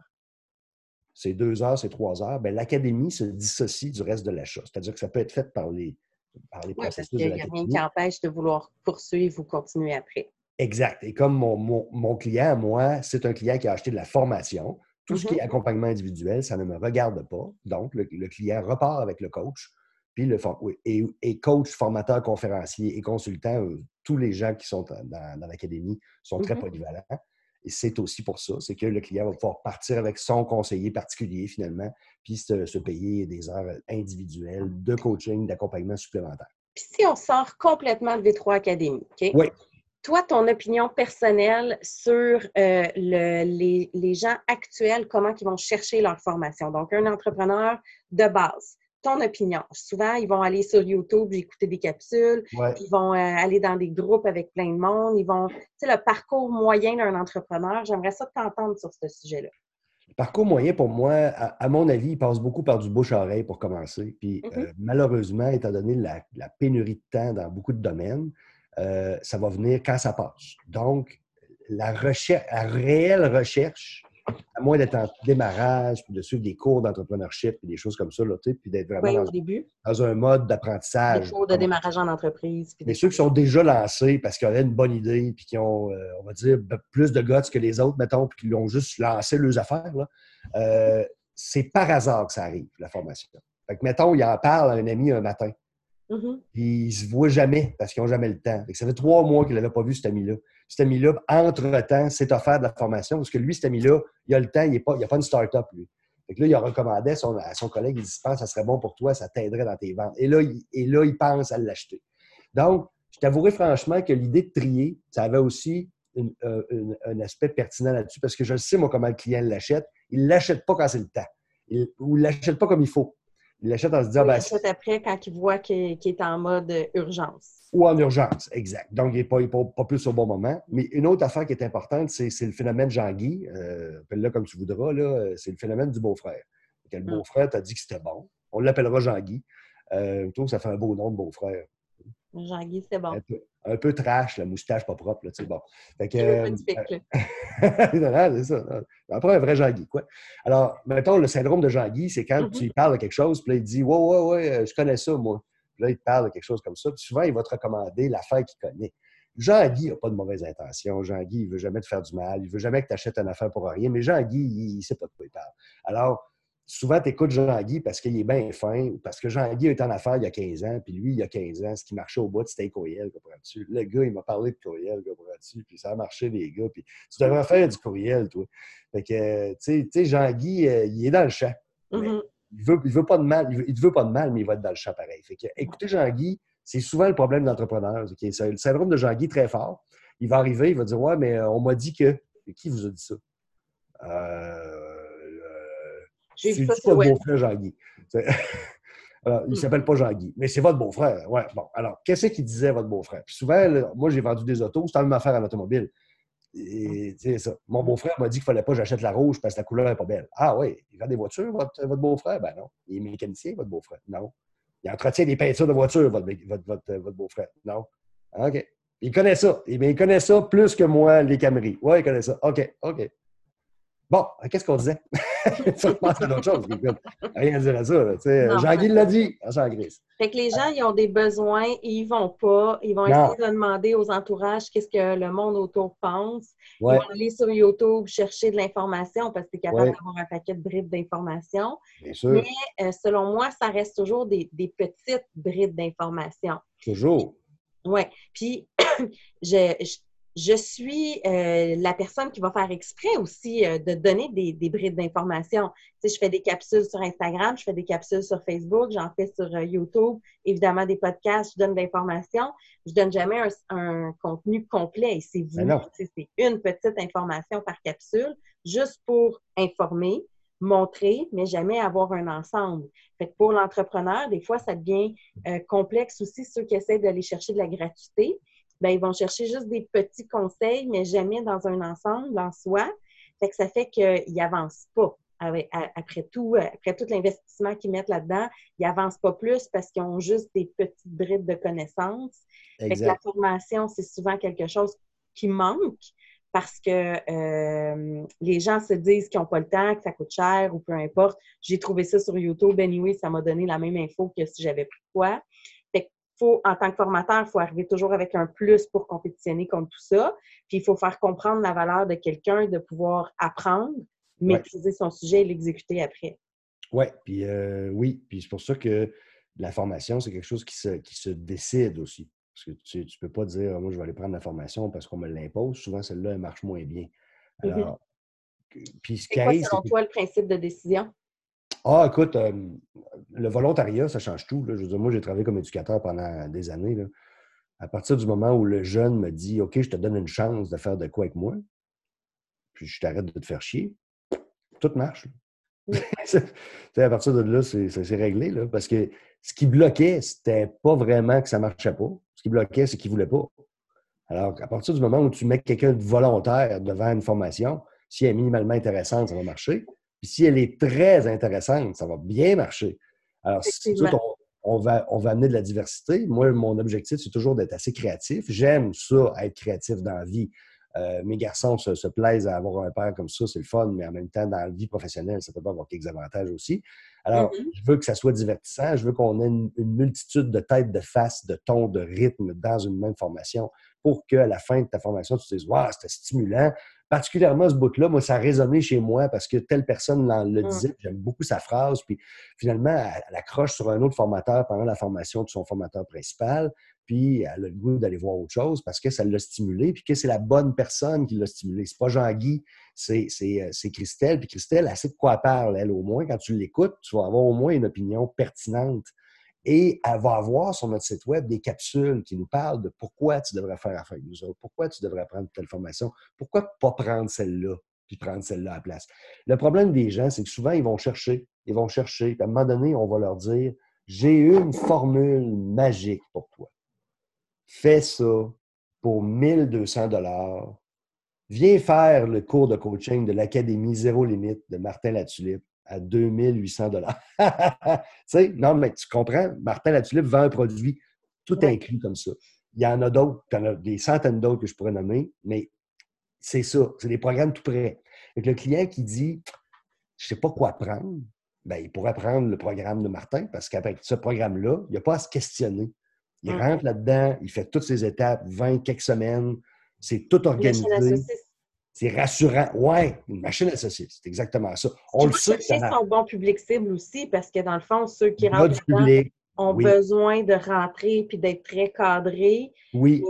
[SPEAKER 2] c'est deux heures, c'est trois heures, bien, l'académie se dissocie du reste de l'achat. C'est-à-dire que ça peut être fait par les, par les processus
[SPEAKER 1] Il n'y a rien qui empêche de vouloir poursuivre ou continuer après.
[SPEAKER 2] Exact. Et comme mon, mon, client, moi, c'est un client qui a acheté de la formation, tout ce qui est mm-hmm. accompagnement individuel, ça ne me regarde pas. Donc, le, client repart avec le coach. Puis le, et, coach, formateur, conférencier et consultant, euh, tous les gens qui sont dans, l'académie sont très mm-hmm. polyvalents. Et c'est aussi pour ça, c'est que le client va pouvoir partir avec son conseiller particulier finalement, puis se, payer des heures individuelles de coaching, d'accompagnement supplémentaire.
[SPEAKER 1] Puis si on sort complètement de V3 Academy, OK?
[SPEAKER 2] Oui.
[SPEAKER 1] Toi, ton opinion personnelle sur euh, les, les, gens actuels, comment ils vont chercher leur formation? Donc, un entrepreneur de base, ton opinion. Souvent, ils vont aller sur YouTube, écouter des capsules, ils vont euh, aller dans des groupes avec plein de monde, ils vont, tu sais, le parcours moyen d'un entrepreneur, j'aimerais ça t'entendre sur ce sujet-là.
[SPEAKER 2] Le parcours moyen, pour moi, à, mon avis, il passe beaucoup par du bouche-oreille pour commencer. Puis, mm-hmm. euh, malheureusement, étant donné la, pénurie de temps dans beaucoup de domaines, euh, ça va venir quand ça passe. Donc, la recherche, la réelle recherche, à moins d'être en démarrage, puis de suivre des cours d'entrepreneurship, et des choses comme ça, là, puis d'être vraiment dans, un mode d'apprentissage.
[SPEAKER 1] Des cours de démarrage en entreprise.
[SPEAKER 2] Mais ceux qui sont déjà lancés parce qu'ils avaient une bonne idée, puis qui ont, euh, on va dire, plus de guts que les autres, mettons, puis qui l'ont juste lancé leurs affaires, euh, c'est par hasard que ça arrive, la formation. Fait que, mettons, il en parle à un ami un matin. Mm-hmm. Puis ils se voient jamais parce qu'ils n'ont jamais le temps. ça fait trois mois qu'il n'avait pas vu cet ami-là cet ami-là, entre-temps, s'est offert de la formation parce que lui, cet ami-là, il a le temps, il n'a pas, pas une start-up, lui. Là, il a recommandé à son, collègue, il dit, pense, ça serait bon pour toi, ça t'aiderait dans tes ventes. Et là, il, il pense à l'acheter. Donc, je t'avouerai franchement que l'idée de trier, ça avait aussi euh, un aspect pertinent là-dessus parce que je sais, moi, comment le client l'achète. Il ne l'achète pas quand c'est le temps. ou il ne l'achète pas comme il faut. Il l'achète en se disant...
[SPEAKER 1] Il ben, l'achète après quand il voit qu'il est en mode urgence
[SPEAKER 2] ou en urgence, exact. Donc, il n'est pas, pas, plus au bon moment. Mais une autre affaire qui est importante, c'est le phénomène Jean-Guy. Euh, appelle-le comme tu voudras. C'est le phénomène du beau-frère. Le ah. beau-frère t'a dit que c'était bon. On l'appellera Jean-Guy. Euh, je trouve que ça fait un beau nom de beau-frère.
[SPEAKER 1] Jean-Guy, c'est bon.
[SPEAKER 2] Un peu, trash, la moustache pas propre, c'est bon.
[SPEAKER 1] Fait que, euh,
[SPEAKER 2] c'est ça. Après, un vrai Jean-Guy, quoi. Alors, mettons, le syndrome de Jean-Guy, c'est quand mm-hmm. tu parles de quelque chose, puis là, il dit Ouais, ouais, ouais, je connais ça, moi là, il te parle de quelque chose comme ça. Puis souvent, il va te recommander l'affaire qu'il connaît. Jean-Guy n'a pas de mauvaise intention. Jean-Guy, il ne veut jamais te faire du mal. Il ne veut jamais que tu achètes une affaire pour rien. Mais Jean-Guy, il ne sait pas de quoi il parle. Alors, souvent, tu écoutes Jean-Guy parce qu'il est bien fin ou parce que Jean-Guy est en affaires il y a 15 ans. Puis lui, il y a 15 ans, ce qui marchait au bout, c'était courriel, comprends-tu? Le gars, il m'a parlé de courriel, comprends-tu? Puis ça a marché, les gars. Puis tu devrais faire du courriel, toi. Fait que, tu sais, Jean-Guy, euh, il est dans le champ. Mm-hmm il veut, veut pas de mal, il veut, pas de mal, mais il va être dans le champ pareil. Fait que, écoutez, Jean-Guy, c'est souvent le problème d'entrepreneur. C'est le syndrome de Jean-Guy très fort. Il va arriver, il va dire Ouais, mais euh, on m'a dit que. qui vous a dit ça? Euh, euh, pas votre beau-frère Jean-Guy. Alors, il ne hmm. s'appelle pas Jean-Guy, mais c'est votre beau-frère. Ouais, bon. Alors, qu'est-ce qu'il disait, votre beau-frère? Puis souvent, moi, j'ai vendu des autos, c'est la même affaire à l'automobile. Et, ça. Mon beau-frère m'a dit qu'il ne fallait pas que j'achète la rouge parce que la couleur n'est pas belle. Ah oui, il vend des voitures, votre, beau-frère? Ben non. Il est mécanicien, votre beau-frère? Non. Il entretient des peintures de voitures, votre, votre, beau-frère? Non. OK. Il connaît ça. Il connaît ça plus que moi, les cameries. Oui, il connaît ça. OK, OK. Bon, qu'est-ce qu'on disait? ça pense à d'autres choses. Rien à dire à ça. Jean-Guy l'a dit,
[SPEAKER 1] en grise. Fait que les gens, ils ont des besoins, ils vont pas. Ils vont essayer de demander aux entourages qu'est-ce que le monde autour pense. Ils vont aller sur YouTube chercher de l'information parce que tu es capable d'avoir un paquet de brides d'informations. Mais euh, selon moi, ça reste toujours des, des petites brides d'informations.
[SPEAKER 2] Toujours.
[SPEAKER 1] Oui. Puis, je, je suis euh, la personne qui va faire exprès aussi euh, de donner des, des brides d'informations. Tu sais, je fais des capsules sur Instagram, je fais des capsules sur Facebook, j'en fais sur euh, YouTube, évidemment des podcasts, je donne de l'information. Je donne jamais un, contenu complet. C'est ben c'est une petite information par capsule, juste pour informer, montrer, mais jamais avoir un ensemble. Fait que pour l'entrepreneur, des fois, ça devient complexe aussi, ceux qui essaient d'aller chercher de la gratuité. Ben, ils vont chercher juste des petits conseils, mais jamais dans un ensemble, en soi. Fait que ça fait qu'ils n'avancent pas. après tout, après tout l'investissement qu'ils mettent là-dedans, ils n'avancent pas plus parce qu'ils ont juste des petites brides de connaissances. la formation, c'est souvent quelque chose qui manque parce que euh, les gens se disent qu'ils n'ont pas le temps, que ça coûte cher ou peu importe. J'ai trouvé ça sur YouTube. Anyway, ça m'a donné la même info que si j'avais pris quoi. Faut, en tant que formateur, il faut arriver toujours avec un plus pour compétitionner contre tout ça. Puis il faut faire comprendre la valeur de quelqu'un, de pouvoir apprendre, maîtriser son sujet et l'exécuter après.
[SPEAKER 2] Ouais, puis euh, oui, puis c'est pour ça que la formation, c'est quelque chose qui se, qui se décide aussi. Parce que tu ne peux pas dire, moi, je vais aller prendre la formation parce qu'on me l'impose. Souvent, celle-là, elle marche moins bien.
[SPEAKER 1] Mmh Alors, puis ce qui arrive. selon toi, le principe de décision?
[SPEAKER 2] Ah, écoute, le volontariat, ça change tout. Je veux dire, moi, j'ai travaillé comme éducateur pendant des années. À partir du moment où le jeune me dit OK, je te donne une chance de faire de quoi avec moi, puis je t'arrête de te faire chier, tout marche. à partir de là, c'est réglé. Là, parce que ce qui bloquait, c'était pas vraiment que ça marchait pas. Ce qui bloquait, c'est qu'il voulait pas. Alors, à partir du moment où tu mets quelqu'un de volontaire devant une formation, si elle est minimalement intéressante, ça va marcher. Puis si elle est très intéressante, ça va bien marcher. Alors, si on, on, va, on va amener de la diversité. Moi, mon objectif, c'est toujours d'être assez créatif. J'aime ça, être créatif dans la vie. Euh, mes garçons se, plaisent à avoir un père comme ça, c'est le fun, mais en même temps, dans la vie professionnelle, ça peut pas avoir quelques avantages aussi. Alors, mm-hmm. je veux que ça soit divertissant, je veux qu'on ait une, multitude de têtes, de faces, de tons, de rythmes dans une même formation pour qu'à la fin de ta formation, tu te dises Waouh, c'était stimulant. Particulièrement ce bout-là, moi, ça a résonné chez moi parce que telle personne le mm. disait, j'aime beaucoup sa phrase, puis finalement, elle accroche sur un autre formateur pendant la formation de son formateur principal puis elle a le goût d'aller voir autre chose parce que ça l'a stimulé, puis que c'est la bonne personne qui l'a stimulé. C'est pas Jean-Guy, c'est, euh, Christelle. Puis Christelle, elle sait de quoi elle parle, elle, au moins. Quand tu l'écoutes, tu vas avoir au moins une opinion pertinente. Et elle va avoir sur notre site web des capsules qui nous parlent de pourquoi tu devrais faire affaire avec nous autres, pourquoi tu devrais prendre telle formation, pourquoi pas prendre celle-là, puis prendre celle-là à la place. Le problème des gens, c'est que souvent, ils vont chercher, ils vont chercher, puis à un moment donné, on va leur dire J'ai une formule magique pour toi fais ça pour 1200 dollars. Viens faire le cours de coaching de l'Académie Zéro Limite de Martin Latulippe à 2800 dollars. tu sais, non, mais tu comprends, Martin Latulippe vend un produit tout inclus comme ça. Il y en a d'autres, il y en a des centaines d'autres que je pourrais nommer, mais c'est ça, c'est des programmes tout prêts. Avec le client qui dit Je ne sais pas quoi prendre, ben, il pourrait prendre le programme de Martin parce qu'avec ce programme-là, il n'y a pas à se questionner. Il mmh. rentre là-dedans, il fait toutes ses étapes, 20, quelques semaines. C'est tout organisé. C'est rassurant. Ouais, une machine à saucisse. C'est exactement ça.
[SPEAKER 1] On le sait. C'est son bon public cible aussi, parce que dans le fond, ceux qui rentrent ont besoin de rentrer puis d'être très cadrés.
[SPEAKER 2] Oui.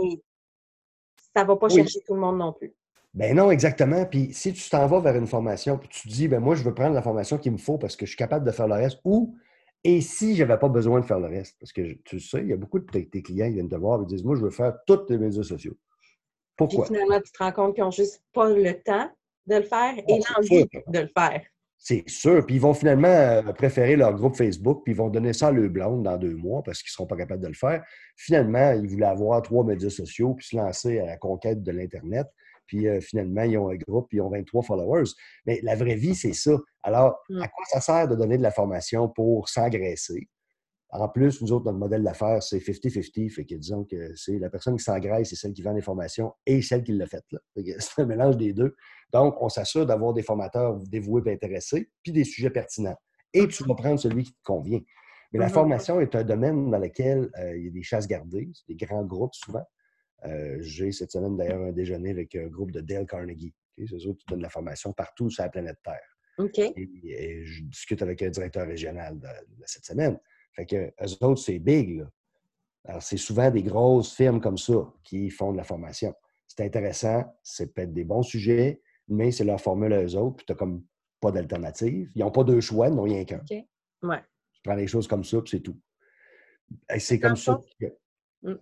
[SPEAKER 1] ça ne va pas chercher tout le monde non plus.
[SPEAKER 2] Ben non, exactement. Puis si tu t'en vas vers une formation, puis tu te dis, ben moi, je veux prendre la formation qu'il me faut parce que je suis capable de faire le reste, ou et si je n'avais pas besoin de faire le reste, parce que tu sais, il y a beaucoup de tes clients qui viennent te voir et disent Moi, je veux faire tous les médias sociaux. Pourquoi?
[SPEAKER 1] Puis finalement, tu te rends compte qu'ils n'ont juste pas le temps de le faire et l'envie de le faire.
[SPEAKER 2] C'est sûr. Puis ils vont finalement euh, préférer leur groupe Facebook, puis ils vont donner ça à le blonde dans deux mois parce qu'ils ne seront pas capables de le faire. Finalement, ils voulaient avoir trois médias sociaux puis se lancer à la conquête de l'Internet. Puis euh, finalement, ils ont un groupe, puis ils ont 23 followers. Mais la vraie vie, c'est ça. Alors, mm. à quoi ça sert de donner de la formation pour s'engraisser? En plus, nous autres, notre modèle d'affaires, c'est 50-50. Fait que disons que c'est la personne qui s'engraisse, c'est celle qui vend les formations et celle qui l'a faite. C'est un mélange des deux. Donc, on s'assure d'avoir des formateurs dévoués et intéressés, puis des sujets pertinents. Et tu vas prendre celui qui te convient. Mais la mm-hmm. formation est un domaine dans lequel euh, il y a des chasses gardées, des grands groupes souvent. Euh, j'ai cette semaine d'ailleurs un déjeuner avec un groupe de Dale Carnegie. C'est eux qui donnent la formation partout sur la planète Terre. Et, je discute avec un directeur régional de, cette semaine. Fait que eux autres, c'est big. Alors, c'est souvent des grosses firmes comme ça qui font de la formation. C'est intéressant, c'est peut-être des bons sujets, mais c'est leur formule à eux autres, puis tu n'as comme pas d'alternative. Ils n'ont pas deux choix, ils n'ont rien qu'un.
[SPEAKER 1] Ouais.
[SPEAKER 2] Tu prends les choses comme ça, puis c'est tout. C'est comme ça. Que...
[SPEAKER 1] Mm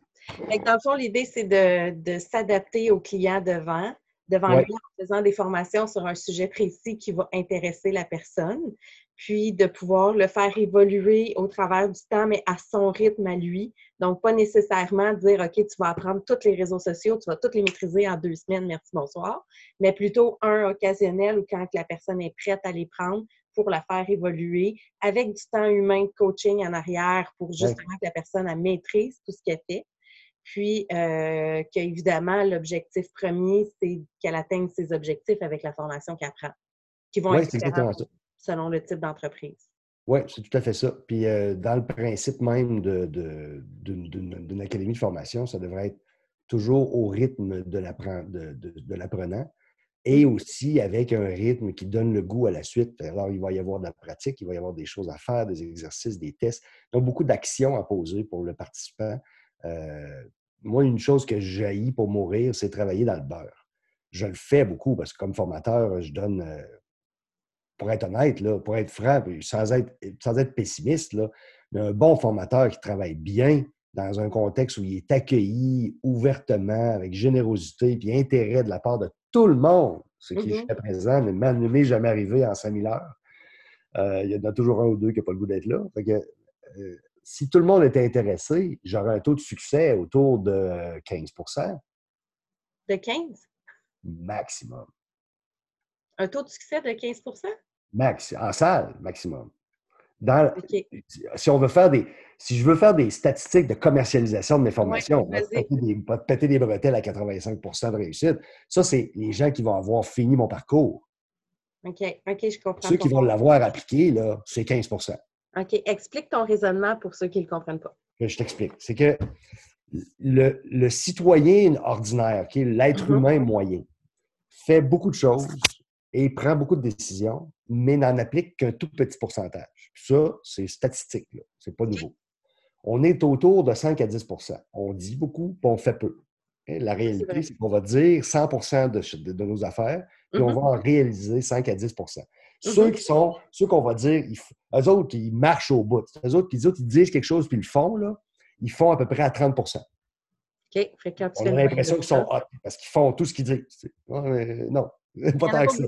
[SPEAKER 1] dans le fond, l'idée, c'est de, s'adapter au client devant, devant lui en faisant des formations sur un sujet précis qui va intéresser la personne, puis de pouvoir le faire évoluer au travers du temps, mais à son rythme à lui. Donc, pas nécessairement dire, OK, tu vas apprendre tous les réseaux sociaux, tu vas tous les maîtriser en deux semaines, merci, bonsoir, mais plutôt un occasionnel ou quand la personne est prête à les prendre, pour la faire évoluer avec du temps humain de coaching en arrière pour justement que la personne maîtrise tout ce qu'elle fait. Puis euh, qu'évidemment, l'objectif premier, c'est qu'elle atteigne ses objectifs avec la formation qu'elle prend, qui vont être différentes selon le type d'entreprise.
[SPEAKER 2] Oui, c'est tout à fait ça. Puis euh, dans le principe même d'une académie de formation, ça devrait être toujours au rythme de l'apprenant et mmh. aussi avec un rythme qui donne le goût à la suite. Alors, il va y avoir de la pratique, il va y avoir des choses à faire, des exercices, des tests. Donc, beaucoup d'actions à poser pour le participant. Euh, moi, une chose que j'ai pour mourir, c'est travailler dans le beurre. Je le fais beaucoup parce que comme formateur, je donne euh, pour être honnête, là, pour être franc, sans être, sans être pessimiste, là, mais un bon formateur qui travaille bien dans un contexte où il est accueilli ouvertement, avec générosité et intérêt de la part de tout le monde, ce qui est mm-hmm. présent ne m'est jamais arrivé en 5000 heures. Euh, il y en a toujours un ou deux qui n'ont pas le goût d'être là. Euh, si tout le monde était intéressé, j'aurais un taux de succès autour de 15%
[SPEAKER 1] De 15?
[SPEAKER 2] Maximum.
[SPEAKER 1] Un taux de succès de 15%
[SPEAKER 2] Max, en salle, maximum. Si on veut faire des. Si je veux faire des statistiques de commercialisation de mes formations, ouais, pas, péter des, bretelles à 85% de réussite. Ça, c'est les gens qui vont avoir fini mon parcours.
[SPEAKER 1] OK, OK, je comprends.
[SPEAKER 2] Ceux qui vont l'avoir appliqué, là, c'est 15
[SPEAKER 1] OK. Explique ton raisonnement pour ceux qui ne le comprennent pas.
[SPEAKER 2] Je t'explique. C'est que le, le, citoyen ordinaire, qui l'être mm-hmm. humain moyen, fait beaucoup de choses et prend beaucoup de décisions, mais n'en applique qu'un tout petit pourcentage. Ça, c'est statistique, ce n'est pas nouveau. On est autour de 5 à 10% On dit beaucoup, puis on fait peu. La réalité, c'est qu'on va dire 100 de, de, nos affaires, puis on mm-hmm. va en réaliser 5 à 10 Ceux qui sont, ceux qu'on va dire, eux autres, ils marchent au bout. Eux autres, les autres, ils disent quelque chose puis ils le font, là, ils font à peu près à 30% OK. on a l'impression qu'ils sont hot parce qu'ils font tout ce qu'ils disent. Non, pas tant que ça.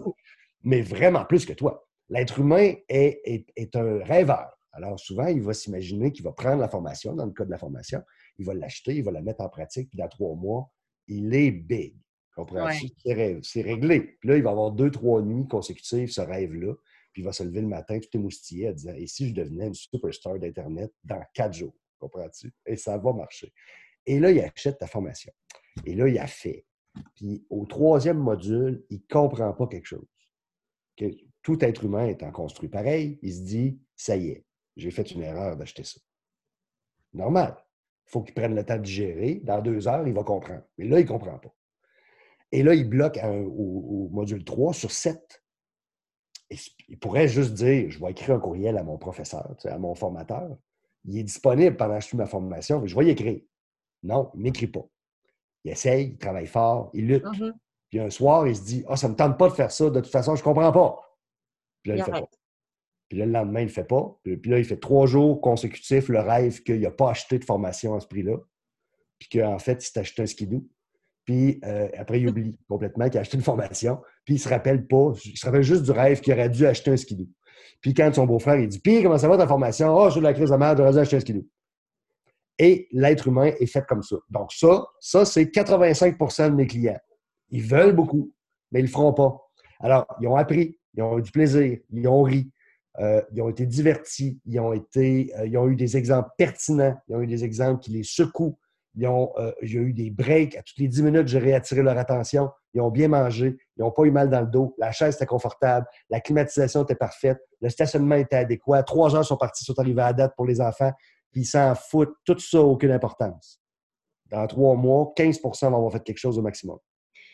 [SPEAKER 2] Mais vraiment plus que toi. L'être humain est, est, un rêveur. Alors souvent, il va s'imaginer qu'il va prendre la formation, dans le cas de la formation, il va l'acheter, il va la mettre en pratique, puis dans trois mois, il est big. Comprends-tu? C'est réglé. Puis là, il va avoir deux, trois nuits consécutives, ce rêve-là. Puis il va se lever le matin tout émoustillé en disant Et si je devenais une superstar d'Internet dans quatre jours? Comprends-tu? Et ça va marcher. Et là, il achète ta formation. Et là, il a fait. Puis au troisième module, il ne comprend pas quelque chose. Que tout être humain étant construit pareil, il se dit Ça y est, j'ai fait une erreur d'acheter ça. Normal. Il faut qu'il prenne le temps de digérer. Dans deux heures, il va comprendre. Mais là, il ne comprend pas. Et là, il bloque au, module 3 sur 7. il pourrait juste dire Je vais écrire un courriel à mon professeur, à mon formateur. Il est disponible pendant que je suis ma formation. Je vais y écrire. Non, il n'écrit pas. Il essaye, il travaille fort, il lutte. Mm-hmm. Puis un soir, il se dit Ah, ça ne me tente pas de faire ça, de toute façon, je ne comprends pas. Puis là, il, fait pas. Puis là, le lendemain, il ne le fait pas. Puis là, il fait trois jours consécutifs le rêve qu'il n'a pas acheté de formation à ce prix-là. Puis qu'en fait, il s'est acheté un skidoo. Puis euh, après, il oublie complètement qu'il a acheté une formation. Puis il se rappelle pas, il se rappelle juste du rêve qu'il aurait dû acheter un skidoo. Puis quand son beau-frère, il dit Puis comment ça va ta formation? Oh, j'ai de la crise de merde, j'aurais dû acheter un skidoo. Et l'être humain est fait comme ça. Donc, ça, ça, c'est 85% de mes clients. Ils veulent beaucoup, mais ils ne le feront pas. Alors, ils ont appris, ils ont eu du plaisir, ils ont ri, euh, ils ont été divertis, ils ont, été, euh, ils ont eu des exemples pertinents, ils ont eu des exemples qui les secouent, ils ont, euh, il y a eu des breaks. À toutes les 10 minutes, j'ai réattiré leur attention. Ils ont bien mangé. Ils n'ont pas eu mal dans le dos. La chaise était confortable. La climatisation était parfaite. Le stationnement était adéquat. Trois heures sont partis, sont arrivés à date pour les enfants puis ils s'en foutent. Tout ça aucune importance. Dans trois mois, 15% vont avoir fait quelque chose au maximum.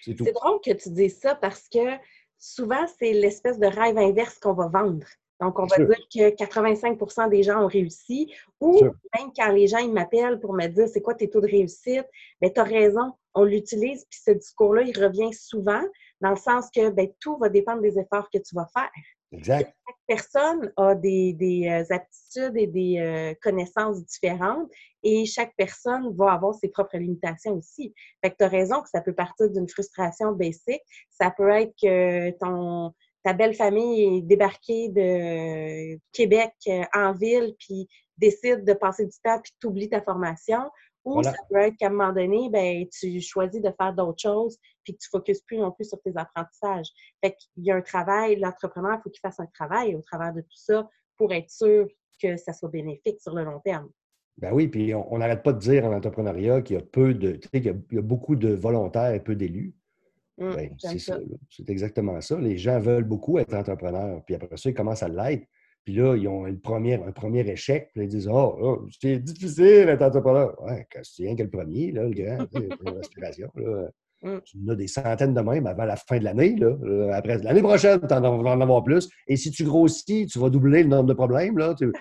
[SPEAKER 1] C'est drôle que tu dises ça parce que souvent, c'est l'espèce de rêve inverse qu'on va vendre. Donc, on va dire que 85% des gens ont réussi. Ou même quand les gens ils m'appellent pour me dire c'est quoi tes taux de réussite, bien, tu as raison, on l'utilise, puis ce discours-là, il revient souvent dans le sens que ben, tout va dépendre des efforts que tu vas faire.
[SPEAKER 2] Exact.
[SPEAKER 1] Chaque personne a des, euh, aptitudes et des euh, connaissances différentes et chaque personne va avoir ses propres limitations aussi. Fait que tu as raison que ça peut partir d'une frustration basique. Ça peut être que ton, ta belle famille est débarquée de Québec euh, en ville puis décide de passer du temps puis t'oublies ta formation Ou ça peut être qu'à un moment donné, ben, tu choisis de faire d'autres choses, puis que tu ne focuses plus non plus sur tes apprentissages. Fait qu'il y a un travail, l'entrepreneur, il faut qu'il fasse un travail au travers de tout ça pour être sûr que ça soit bénéfique sur le long terme.
[SPEAKER 2] Ben oui, puis on n'arrête pas de dire en entrepreneuriat qu'il y a peu de, tu sais, qu'il y, a beaucoup de volontaires et peu d'élus. Mmh, ben, c'est ça, c'est exactement ça. Les gens veulent beaucoup être entrepreneurs, puis après ça, ils commencent à l'être. Puis là, ils ont une première, un premier échec, puis ils disent Oh, oh c'est difficile d'être entrepreneur. Ouais, c'est rien que le premier, là, le grand, la respiration. Là. Mmh. Tu en as des centaines de même avant la fin de l'année. Là. Après l'année prochaine, tu en, vas en avoir plus. Et si tu grossis, tu vas doubler le nombre de problèmes. Là. Tu,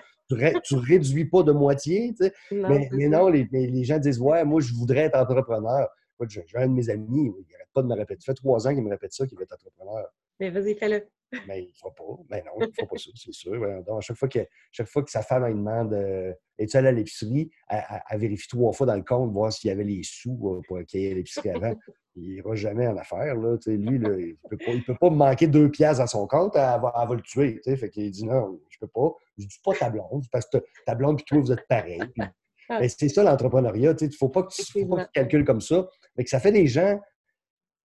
[SPEAKER 2] tu, réduis pas de moitié. Tu sais. mais, non, les, les, gens disent Ouais, moi, je voudrais être entrepreneur. J'ai un de mes amis, il n'arrête pas de me répéter. Ça fait trois ans qu'il me répète ça, qu'il veut être entrepreneur.
[SPEAKER 1] Mais vas-y, fais-le.
[SPEAKER 2] Mais il ne fera pas. Mais non, il ne fera pas ça, c'est sûr. Donc, à chaque fois, que, chaque fois que sa femme lui demande euh, Es-tu allé à l'épicerie? Elle, vérifie trois fois dans le compte, voir s'il y avait les sous euh, pour qu'il y ait l'épicerie avant. il n'ira jamais en affaire. Là. lui, là, il ne peut, pas me manquer deux pièces à son compte, elle va, elle va le tuer. Fait qu'il dit Non, je ne peux pas. Je dis pas ta blonde, parce que ta blonde et toi, vous êtes pareils. Mais c'est ça l'entrepreneuriat. Il ne faut pas que tu calcules comme ça. Mais que ça fait des gens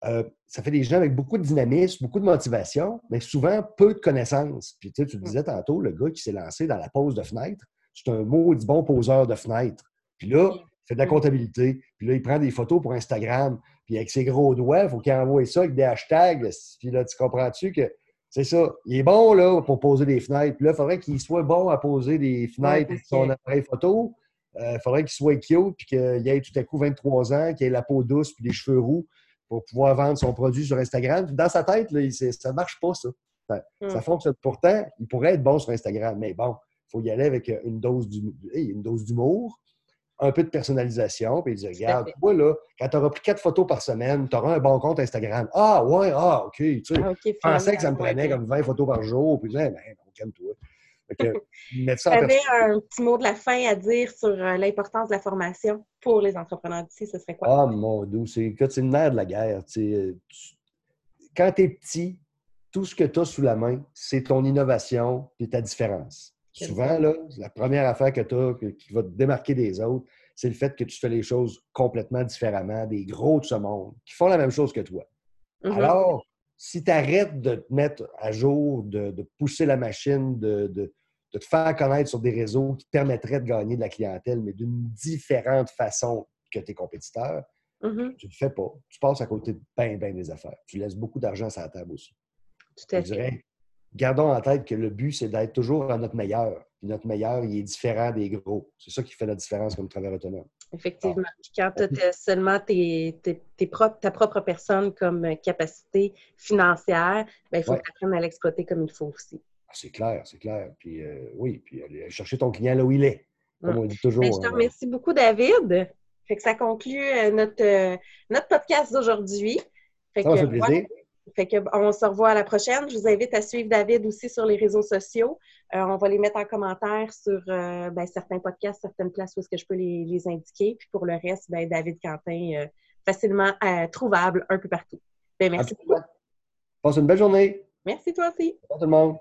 [SPEAKER 2] euh, ça fait des gens avec beaucoup de dynamisme, beaucoup de motivation, mais souvent peu de connaissances. Puis tu, le disais tantôt, le gars qui s'est lancé dans la pose de fenêtre, c'est un maudit bon poseur de fenêtre. Puis là, il fait de la comptabilité. Puis là, il prend des photos pour Instagram. Puis avec ses gros doigts, il faut qu'il envoie ça avec des hashtags. Puis là, tu comprends-tu que c'est ça. Il est bon là, pour poser des fenêtres. Puis là, il faudrait qu'il soit bon à poser des fenêtres sur son appareil photo. Euh, il faudrait qu'il soit cute, puis qu'il ait tout à coup 23 ans, qu'il ait la peau douce, puis les cheveux roux pour pouvoir vendre son produit sur Instagram. Dans sa tête, là, ça ne marche pas, ça. Ça, hmm. fonctionne. Pourtant, il pourrait être bon sur Instagram, mais bon, il faut y aller avec une dose d'humour, un peu de personnalisation, puis dire Regarde, toi, là, quand tu auras pris quatre photos par semaine, tu auras un bon compte Instagram. Ah, ouais, ah, OK. Tu sais, ah, je pensais que ça me prenait comme 20 photos par jour, puis je disais, ben, calme-toi.
[SPEAKER 1] Tu avais un petit mot de la fin à dire sur euh, l'importance de la formation pour les entrepreneurs d'ici, ce serait quoi?
[SPEAKER 2] Ah, mon doux, c'est le nerf de la guerre. Euh, quand tu es petit, tout ce que tu as sous la main, c'est ton innovation et ta différence. Souvent, là, la première affaire que tu as qui va te démarquer des autres, c'est le fait que tu fais les choses complètement différemment des gros de ce monde qui font la même chose que toi. Mm-hmm. Alors, si tu arrêtes de te mettre à jour, de, pousser la machine, de, te faire connaître sur des réseaux qui permettraient de gagner de la clientèle, mais d'une différente façon que tes compétiteurs, mm-hmm. tu ne le fais pas. Tu passes à côté de bien, bien des affaires. Tu laisses beaucoup d'argent sur la table aussi.
[SPEAKER 1] Tout à fait.
[SPEAKER 2] gardons en tête que le but, c'est d'être toujours à notre meilleur. Puis notre meilleur, il est différent des gros. C'est ça qui fait la différence comme travailleur autonome.
[SPEAKER 1] Effectivement. Quand tu as seulement tes, ta propre personne comme euh, capacité financière, ben, il faut que à l'exploiter comme il faut aussi.
[SPEAKER 2] Ah, c'est clair, c'est clair. Puis euh, oui, puis aller chercher ton client là où il est. Comme on dit toujours. Ben,
[SPEAKER 1] je te hein. remercie beaucoup, David. Fait que ça conclut euh, notre, notre podcast d'aujourd'hui.
[SPEAKER 2] Ça que, fait plaisir.
[SPEAKER 1] Fait que, on se revoit à la prochaine. Je vous invite à suivre David aussi sur les réseaux sociaux. Euh, on va les mettre en commentaire sur euh, ben, certains podcasts, certaines places où est-ce que je peux les, indiquer. Puis pour le reste, ben, David Quentin, euh, facilement trouvable un peu partout. Ben, merci beaucoup.
[SPEAKER 2] Passe une belle journée.
[SPEAKER 1] Merci toi aussi.
[SPEAKER 2] Au tout le monde.